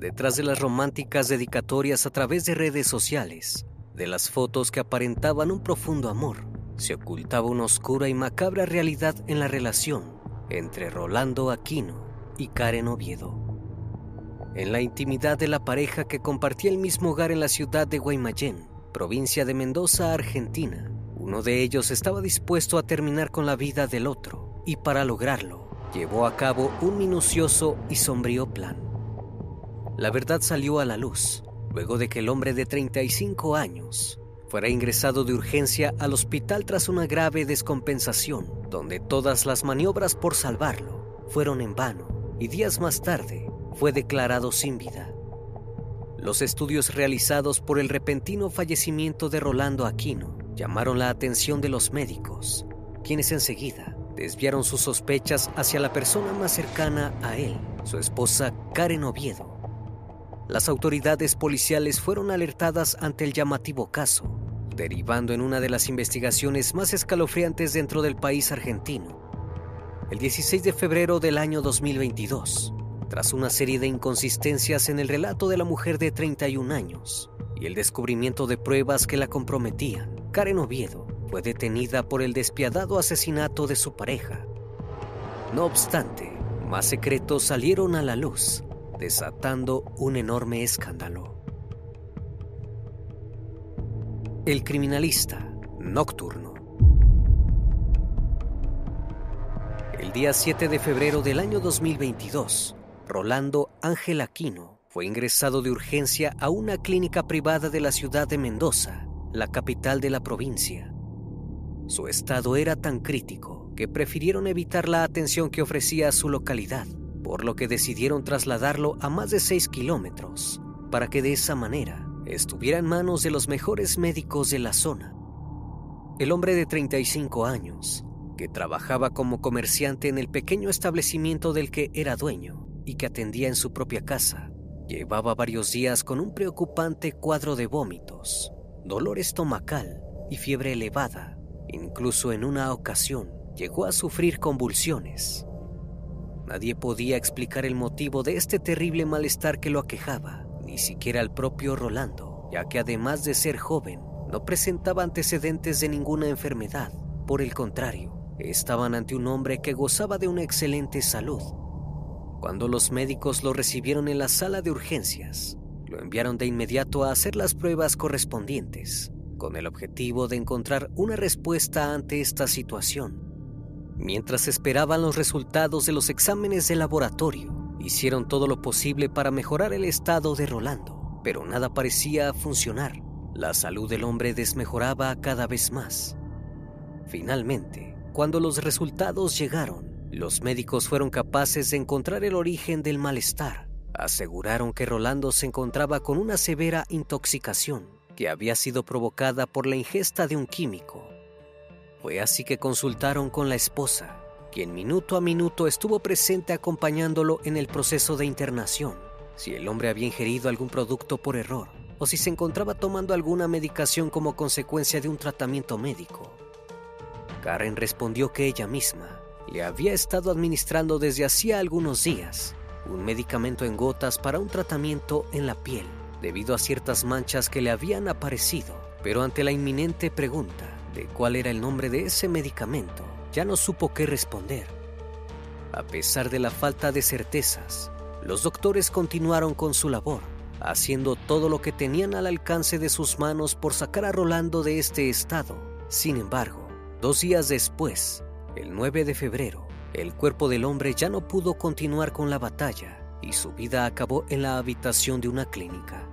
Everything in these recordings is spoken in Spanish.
Detrás de las románticas dedicatorias a través de redes sociales, de las fotos que aparentaban un profundo amor, se ocultaba una oscura y macabra realidad en la relación entre Rolando Aquino y Karen Oviedo. En la intimidad de la pareja que compartía el mismo hogar en la ciudad de Guaymallén, provincia de Mendoza, Argentina, uno de ellos estaba dispuesto a terminar con la vida del otro y para lograrlo llevó a cabo un minucioso y sombrío plan. La verdad salió a la luz luego de que el hombre de 35 años fuera ingresado de urgencia al hospital tras una grave descompensación, donde todas las maniobras por salvarlo fueron en vano y días más tarde fue declarado sin vida. Los estudios realizados por el repentino fallecimiento de Rolando Aquino llamaron la atención de los médicos, quienes enseguida desviaron sus sospechas hacia la persona más cercana a él, su esposa Karen Oviedo, las autoridades policiales fueron alertadas ante el llamativo caso, derivando en una de las investigaciones más escalofriantes dentro del país argentino. El 16 de febrero del año 2022, tras una serie de inconsistencias en el relato de la mujer de 31 años y el descubrimiento de pruebas que la comprometían, Karen Oviedo fue detenida por el despiadado asesinato de su pareja. No obstante, más secretos salieron a la luz desatando un enorme escándalo. El criminalista nocturno. El día 7 de febrero del año 2022, Rolando Ángel Aquino fue ingresado de urgencia a una clínica privada de la ciudad de Mendoza, la capital de la provincia. Su estado era tan crítico que prefirieron evitar la atención que ofrecía a su localidad por lo que decidieron trasladarlo a más de 6 kilómetros, para que de esa manera estuviera en manos de los mejores médicos de la zona. El hombre de 35 años, que trabajaba como comerciante en el pequeño establecimiento del que era dueño y que atendía en su propia casa, llevaba varios días con un preocupante cuadro de vómitos, dolor estomacal y fiebre elevada. Incluso en una ocasión llegó a sufrir convulsiones Nadie podía explicar el motivo de este terrible malestar que lo aquejaba, ni siquiera el propio Rolando, ya que además de ser joven, no presentaba antecedentes de ninguna enfermedad. Por el contrario, estaban ante un hombre que gozaba de una excelente salud. Cuando los médicos lo recibieron en la sala de urgencias, lo enviaron de inmediato a hacer las pruebas correspondientes, con el objetivo de encontrar una respuesta ante esta situación. Mientras esperaban los resultados de los exámenes de laboratorio, hicieron todo lo posible para mejorar el estado de Rolando, pero nada parecía funcionar. La salud del hombre desmejoraba cada vez más. Finalmente, cuando los resultados llegaron, los médicos fueron capaces de encontrar el origen del malestar. Aseguraron que Rolando se encontraba con una severa intoxicación que había sido provocada por la ingesta de un químico. Fue así que consultaron con la esposa, quien minuto a minuto estuvo presente acompañándolo en el proceso de internación, si el hombre había ingerido algún producto por error o si se encontraba tomando alguna medicación como consecuencia de un tratamiento médico. Karen respondió que ella misma le había estado administrando desde hacía algunos días un medicamento en gotas para un tratamiento en la piel debido a ciertas manchas que le habían aparecido, pero ante la inminente pregunta de cuál era el nombre de ese medicamento, ya no supo qué responder. A pesar de la falta de certezas, los doctores continuaron con su labor, haciendo todo lo que tenían al alcance de sus manos por sacar a Rolando de este estado. Sin embargo, Dos días después, el 9 de febrero, el cuerpo del hombre ya no pudo continuar con la batalla y su vida acabó en la habitación de una clínica.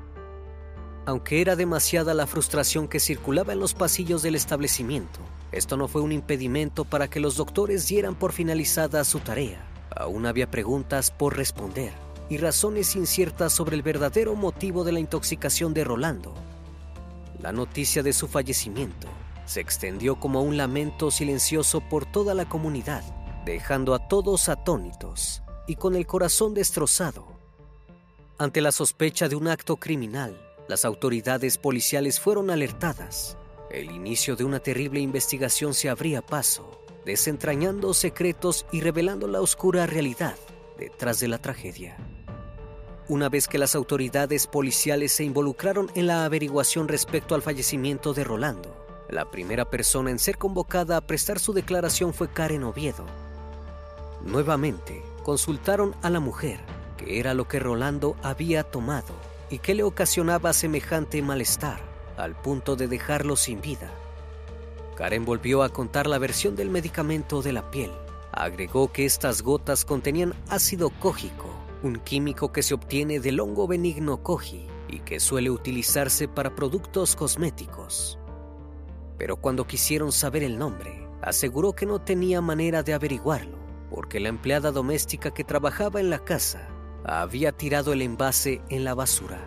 Aunque era demasiada la frustración que circulaba en los pasillos del establecimiento, esto no fue un impedimento para que los doctores dieran por finalizada su tarea. Aún había preguntas por responder y razones inciertas sobre el verdadero motivo de la intoxicación de Rolando. La noticia de su fallecimiento se extendió como un lamento silencioso por toda la comunidad, dejando a todos atónitos y con el corazón destrozado. Ante la sospecha de un acto criminal, las autoridades policiales fueron alertadas. El inicio de una terrible investigación se abría paso, desentrañando secretos y revelando la oscura realidad detrás de la tragedia. Una vez que las autoridades policiales se involucraron en la averiguación respecto al fallecimiento de Rolando, la primera persona en ser convocada a prestar su declaración fue Karen Oviedo. Nuevamente, consultaron a la mujer, que era lo que Rolando había tomado y que le ocasionaba semejante malestar, al punto de dejarlo sin vida. Karen volvió a contar la versión del medicamento de la piel. Agregó que estas gotas contenían ácido cógico, un químico que se obtiene del hongo benigno koji y que suele utilizarse para productos cosméticos pero cuando quisieron saber el nombre, aseguró que no tenía manera de averiguarlo, porque la empleada doméstica que trabajaba en la casa había tirado el envase en la basura.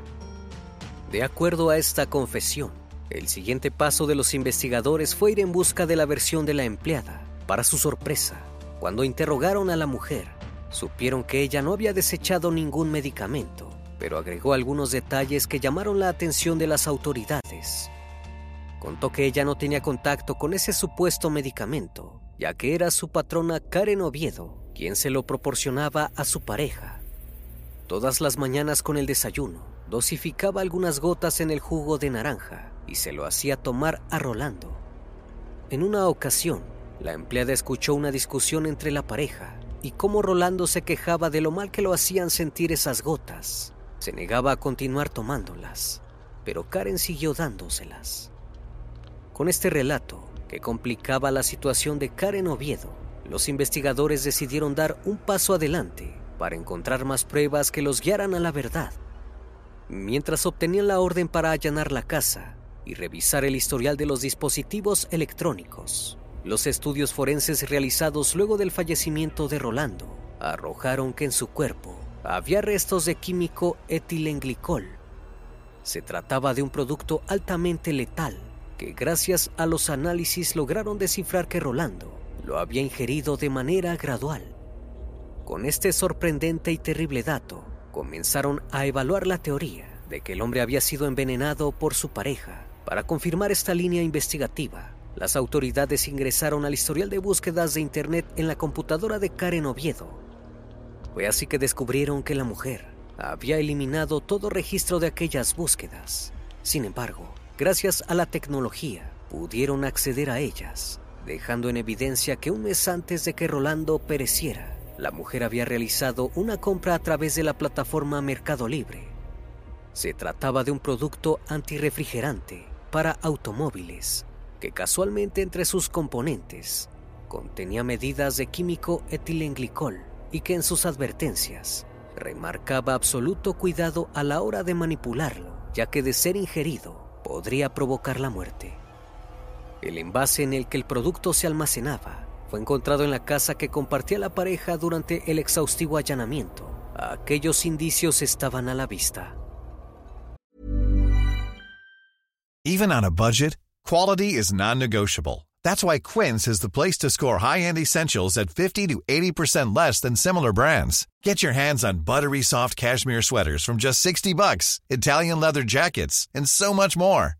De acuerdo a esta confesión, el siguiente paso de los investigadores fue ir en busca de la versión de la empleada. Para su sorpresa, cuando interrogaron a la mujer, supieron que ella no había desechado ningún medicamento, pero agregó algunos detalles que llamaron la atención de las autoridades. Contó que ella no tenía contacto con ese supuesto medicamento, ya que era su patrona Karen Oviedo quien se lo proporcionaba a su pareja. Todas las mañanas con el desayuno, dosificaba algunas gotas en el jugo de naranja y se lo hacía tomar a Rolando. En una ocasión, la empleada escuchó una discusión entre la pareja y cómo Rolando se quejaba de lo mal que lo hacían sentir esas gotas. Se negaba a continuar tomándolas, pero Karen siguió dándoselas. Con este relato, que complicaba la situación de Karen Oviedo, los investigadores decidieron dar un paso adelante para encontrar más pruebas que los guiaran a la verdad. Mientras obtenían la orden para allanar la casa y revisar el historial de los dispositivos electrónicos, los estudios forenses realizados luego del fallecimiento de Rolando arrojaron que en su cuerpo había restos de químico etilenglicol. Se trataba de un producto altamente letal que gracias a los análisis lograron descifrar que Rolando lo había ingerido de manera gradual. Con este sorprendente y terrible dato, comenzaron a evaluar la teoría de que el hombre había sido envenenado por su pareja. Para confirmar esta línea investigativa, las autoridades ingresaron al historial de búsquedas de Internet en la computadora de Karen Oviedo. Fue así que descubrieron que la mujer había eliminado todo registro de aquellas búsquedas. Sin embargo, gracias a la tecnología, pudieron acceder a ellas dejando en evidencia que un mes antes de que Rolando pereciera, la mujer había realizado una compra a través de la plataforma Mercado Libre. Se trataba de un producto antirrefrigerante para automóviles que casualmente entre sus componentes contenía medidas de químico etilenglicol y que en sus advertencias remarcaba absoluto cuidado a la hora de manipularlo, ya que de ser ingerido podría provocar la muerte. El envase en el que el producto se almacenaba fue encontrado en la casa que compartía la pareja durante el exhaustivo allanamiento. Aquellos indicios estaban a la vista. Even on a budget, quality is non-negotiable. That's why Quince is the place to score high-end essentials at 50 to 80% less than similar brands. Get your hands on buttery soft cashmere sweaters from just 60 bucks, Italian leather jackets, and so much more.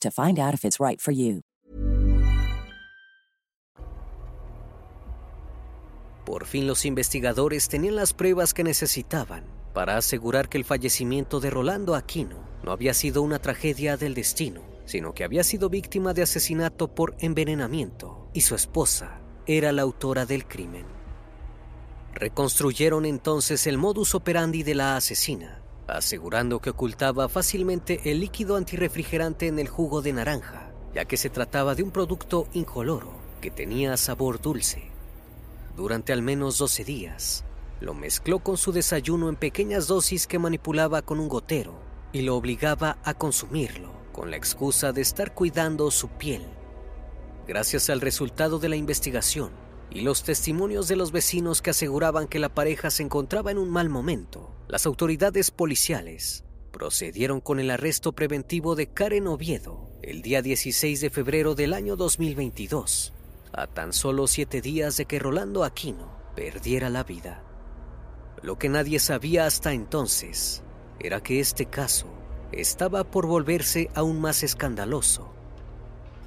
to find out if it's right for you. Por fin los investigadores tenían las pruebas que necesitaban para asegurar que el fallecimiento de Rolando Aquino no había sido una tragedia del destino, sino que había sido víctima de asesinato por envenenamiento y su esposa era la autora del crimen. Reconstruyeron entonces el modus operandi de la asesina, asegurando que ocultaba fácilmente el líquido antirrefrigerante en el jugo de naranja, ya que se trataba de un producto incoloro que tenía sabor dulce. Durante al menos 12 días, lo mezcló con su desayuno en pequeñas dosis que manipulaba con un gotero y lo obligaba a consumirlo con la excusa de estar cuidando su piel. Gracias al resultado de la investigación y los testimonios de los vecinos que aseguraban que la pareja se encontraba en un mal momento, las autoridades policiales procedieron con el arresto preventivo de Karen Oviedo el día 16 de febrero del año 2022, a tan solo siete días de que Rolando Aquino perdiera la vida. Lo que nadie sabía hasta entonces era que este caso estaba por volverse aún más escandaloso.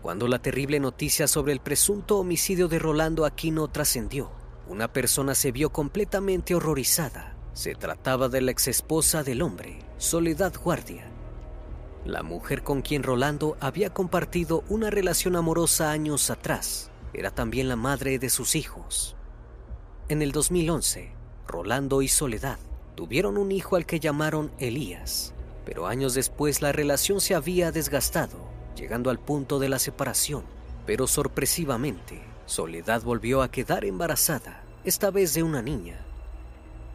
Cuando la terrible noticia sobre el presunto homicidio de Rolando Aquino trascendió, una persona se vio completamente horrorizada. Se trataba de la exesposa del hombre, Soledad Guardia. La mujer con quien Rolando había compartido una relación amorosa años atrás era también la madre de sus hijos. En el 2011, Rolando y Soledad tuvieron un hijo al que llamaron Elías, pero años después la relación se había desgastado, llegando al punto de la separación. Pero sorpresivamente, Soledad volvió a quedar embarazada, esta vez de una niña.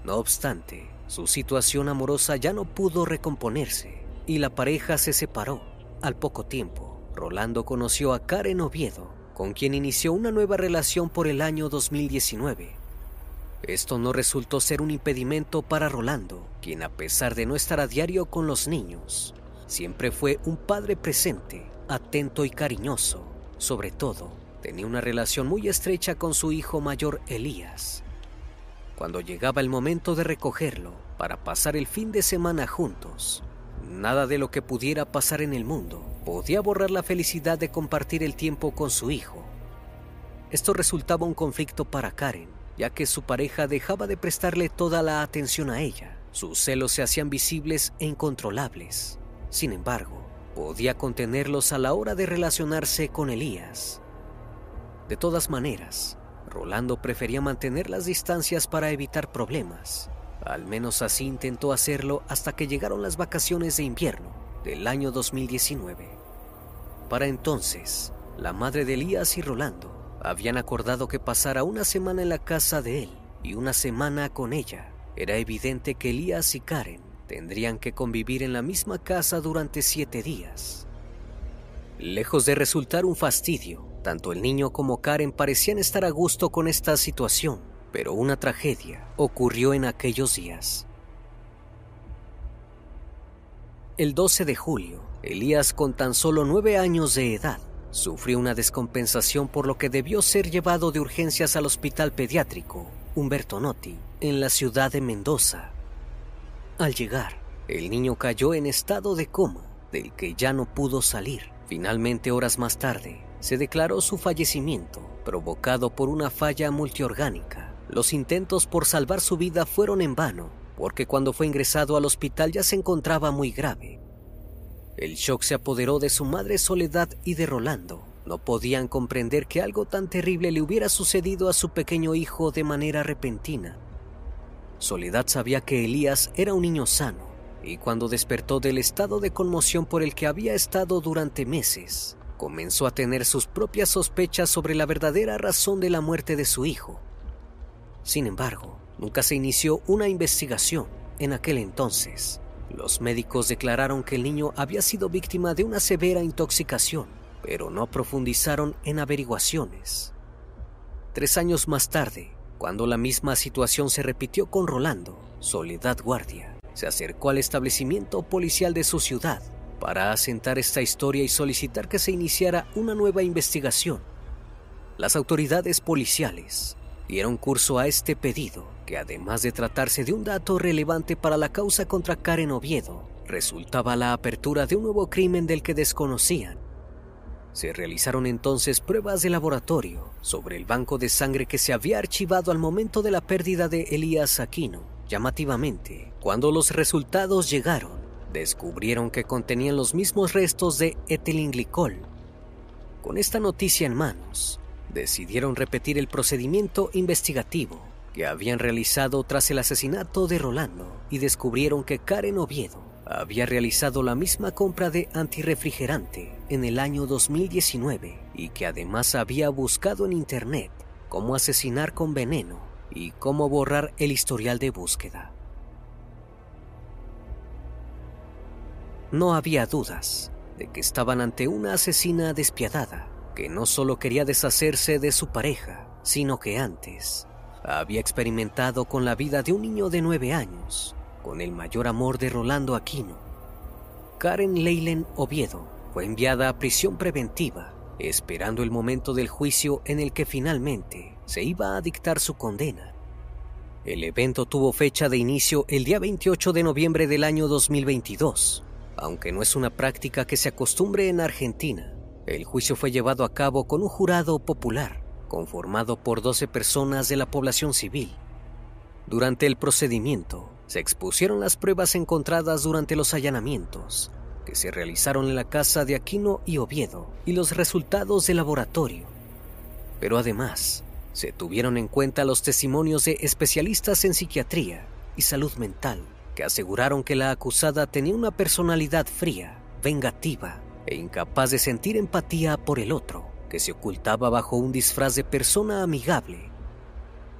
No obstante, su situación amorosa ya no pudo recomponerse y la pareja se separó. Al poco tiempo, Rolando conoció a Karen Oviedo, con quien inició una nueva relación por el año 2019. Esto no resultó ser un impedimento para Rolando, quien a pesar de no estar a diario con los niños, siempre fue un padre presente, atento y cariñoso. Sobre todo, tenía una relación muy estrecha con su hijo mayor Elías. Cuando llegaba el momento de recogerlo para pasar el fin de semana juntos, nada de lo que pudiera pasar en el mundo podía borrar la felicidad de compartir el tiempo con su hijo. Esto resultaba un conflicto para Karen, ya que su pareja dejaba de prestarle toda la atención a ella. Sus celos se hacían visibles e incontrolables. Sin embargo, podía contenerlos a la hora de relacionarse con Elías. De todas maneras, Rolando prefería mantener las distancias para evitar problemas. Al menos así intentó hacerlo hasta que llegaron las vacaciones de invierno del año 2019. Para entonces, la madre de Elías y Rolando habían acordado que pasara una semana en la casa de él y una semana con ella. Era evidente que Elías y Karen tendrían que convivir en la misma casa durante siete días. Lejos de resultar un fastidio, tanto el niño como Karen parecían estar a gusto con esta situación, pero una tragedia ocurrió en aquellos días. El 12 de julio, Elías, con tan solo nueve años de edad, sufrió una descompensación por lo que debió ser llevado de urgencias al hospital pediátrico Humberto Notti, en la ciudad de Mendoza. Al llegar, el niño cayó en estado de coma, del que ya no pudo salir. Finalmente, horas más tarde, se declaró su fallecimiento, provocado por una falla multiorgánica. Los intentos por salvar su vida fueron en vano, porque cuando fue ingresado al hospital ya se encontraba muy grave. El shock se apoderó de su madre Soledad y de Rolando. No podían comprender que algo tan terrible le hubiera sucedido a su pequeño hijo de manera repentina. Soledad sabía que Elías era un niño sano, y cuando despertó del estado de conmoción por el que había estado durante meses, comenzó a tener sus propias sospechas sobre la verdadera razón de la muerte de su hijo. Sin embargo, nunca se inició una investigación en aquel entonces. Los médicos declararon que el niño había sido víctima de una severa intoxicación, pero no profundizaron en averiguaciones. Tres años más tarde, cuando la misma situación se repitió con Rolando, Soledad Guardia se acercó al establecimiento policial de su ciudad para asentar esta historia y solicitar que se iniciara una nueva investigación. Las autoridades policiales dieron curso a este pedido, que además de tratarse de un dato relevante para la causa contra Karen Oviedo, resultaba la apertura de un nuevo crimen del que desconocían. Se realizaron entonces pruebas de laboratorio sobre el banco de sangre que se había archivado al momento de la pérdida de Elías Aquino. Llamativamente, cuando los resultados llegaron, descubrieron que contenían los mismos restos de etilenglicol. Con esta noticia en manos, decidieron repetir el procedimiento investigativo que habían realizado tras el asesinato de Rolando y descubrieron que Karen Oviedo había realizado la misma compra de antirrefrigerante en el año 2019 y que además había buscado en internet cómo asesinar con veneno y cómo borrar el historial de búsqueda. No había dudas de que estaban ante una asesina despiadada que no solo quería deshacerse de su pareja, sino que antes había experimentado con la vida de un niño de nueve años, con el mayor amor de Rolando Aquino. Karen Leylen Oviedo fue enviada a prisión preventiva, esperando el momento del juicio en el que finalmente se iba a dictar su condena. El evento tuvo fecha de inicio el día 28 de noviembre del año 2022 aunque no es una práctica que se acostumbre en Argentina, el juicio fue llevado a cabo con un jurado popular, conformado por 12 personas de la población civil. Durante el procedimiento, se expusieron las pruebas encontradas durante los allanamientos que se realizaron en la casa de Aquino y Oviedo y los resultados del laboratorio. Pero además, se tuvieron en cuenta los testimonios de especialistas en psiquiatría y salud mental que aseguraron que la acusada tenía una personalidad fría, vengativa e incapaz de sentir empatía por el otro, que se ocultaba bajo un disfraz de persona amigable.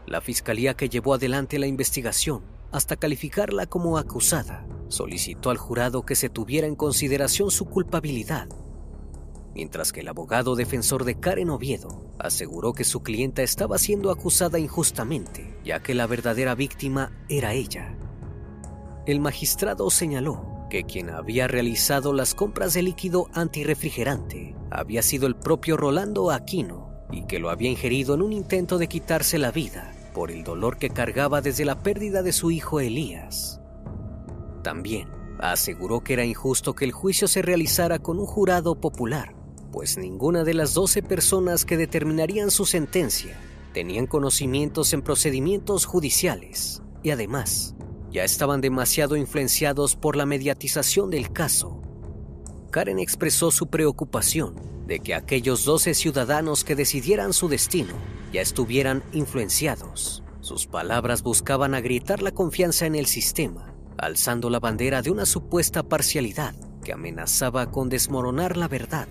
La fiscalía que llevó adelante la investigación, hasta calificarla como acusada, solicitó al jurado que se tuviera en consideración su culpabilidad, mientras que el abogado defensor de Karen Oviedo aseguró que su clienta estaba siendo acusada injustamente, ya que la verdadera víctima era ella. El magistrado señaló que quien había realizado las compras de líquido antirrefrigerante había sido el propio Rolando Aquino y que lo había ingerido en un intento de quitarse la vida por el dolor que cargaba desde la pérdida de su hijo Elías. También aseguró que era injusto que el juicio se realizara con un jurado popular, pues ninguna de las 12 personas que determinarían su sentencia tenían conocimientos en procedimientos judiciales y además ya estaban demasiado influenciados por la mediatización del caso. Karen expresó su preocupación de que aquellos 12 ciudadanos que decidieran su destino ya estuvieran influenciados. Sus palabras buscaban agrietar la confianza en el sistema, alzando la bandera de una supuesta parcialidad que amenazaba con desmoronar la verdad.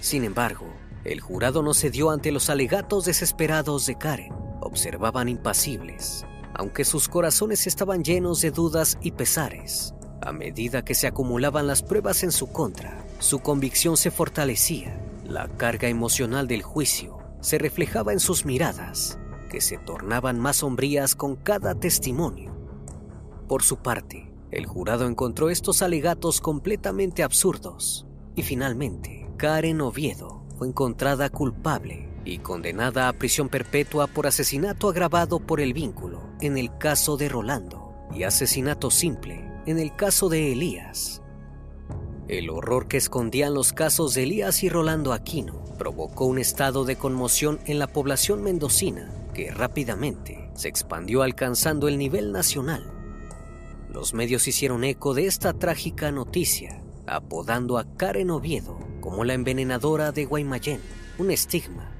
Sin embargo, el jurado no cedió ante los alegatos desesperados de Karen. Observaban impasibles, aunque sus corazones estaban llenos de dudas y pesares. A medida que se acumulaban las pruebas en su contra, su convicción se fortalecía. La carga emocional del juicio se reflejaba en sus miradas, que se tornaban más sombrías con cada testimonio. Por su parte, el jurado encontró estos alegatos completamente absurdos y finalmente Karen Oviedo fue encontrada culpable y condenada a prisión perpetua por asesinato agravado por el vínculo en el caso de Rolando y asesinato simple en el caso de Elías. El horror que escondían los casos de Elías y Rolando Aquino provocó un estado de conmoción en la población mendocina que rápidamente se expandió alcanzando el nivel nacional. Los medios hicieron eco de esta trágica noticia, apodando a Karen Oviedo como la envenenadora de Guaymallén, un estigma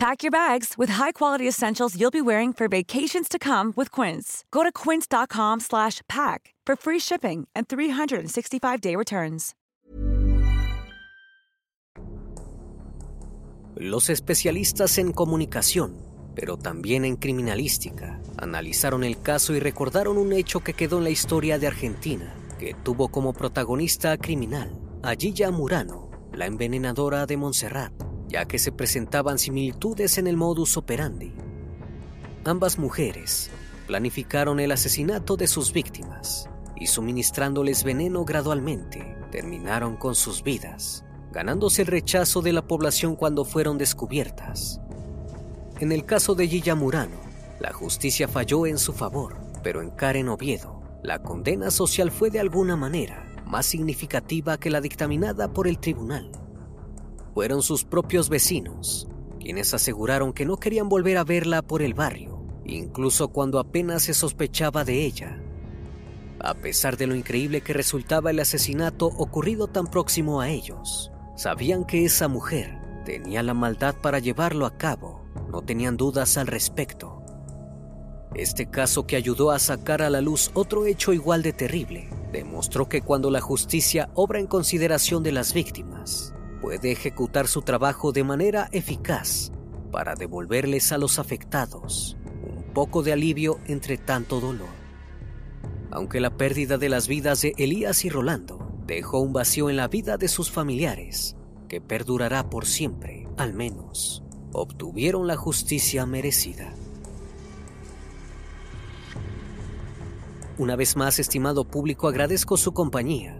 Pack your bags with high-quality essentials you'll be wearing for vacations to come with Quince. Go to quince.com/pack for free shipping and 365-day returns. Los especialistas en comunicación, pero también en criminalística, analizaron el caso y recordaron un hecho que quedó en la historia de Argentina, que tuvo como protagonista criminal a Gilla Murano, la envenenadora de Montserrat ya que se presentaban similitudes en el modus operandi. Ambas mujeres planificaron el asesinato de sus víctimas y suministrándoles veneno gradualmente, terminaron con sus vidas, ganándose el rechazo de la población cuando fueron descubiertas. En el caso de Gilla Murano, la justicia falló en su favor, pero en Karen Oviedo, la condena social fue de alguna manera más significativa que la dictaminada por el tribunal fueron sus propios vecinos, quienes aseguraron que no querían volver a verla por el barrio, incluso cuando apenas se sospechaba de ella. A pesar de lo increíble que resultaba el asesinato ocurrido tan próximo a ellos, sabían que esa mujer tenía la maldad para llevarlo a cabo, no tenían dudas al respecto. Este caso que ayudó a sacar a la luz otro hecho igual de terrible, demostró que cuando la justicia obra en consideración de las víctimas, puede ejecutar su trabajo de manera eficaz para devolverles a los afectados un poco de alivio entre tanto dolor. Aunque la pérdida de las vidas de Elías y Rolando dejó un vacío en la vida de sus familiares, que perdurará por siempre, al menos, obtuvieron la justicia merecida. Una vez más, estimado público, agradezco su compañía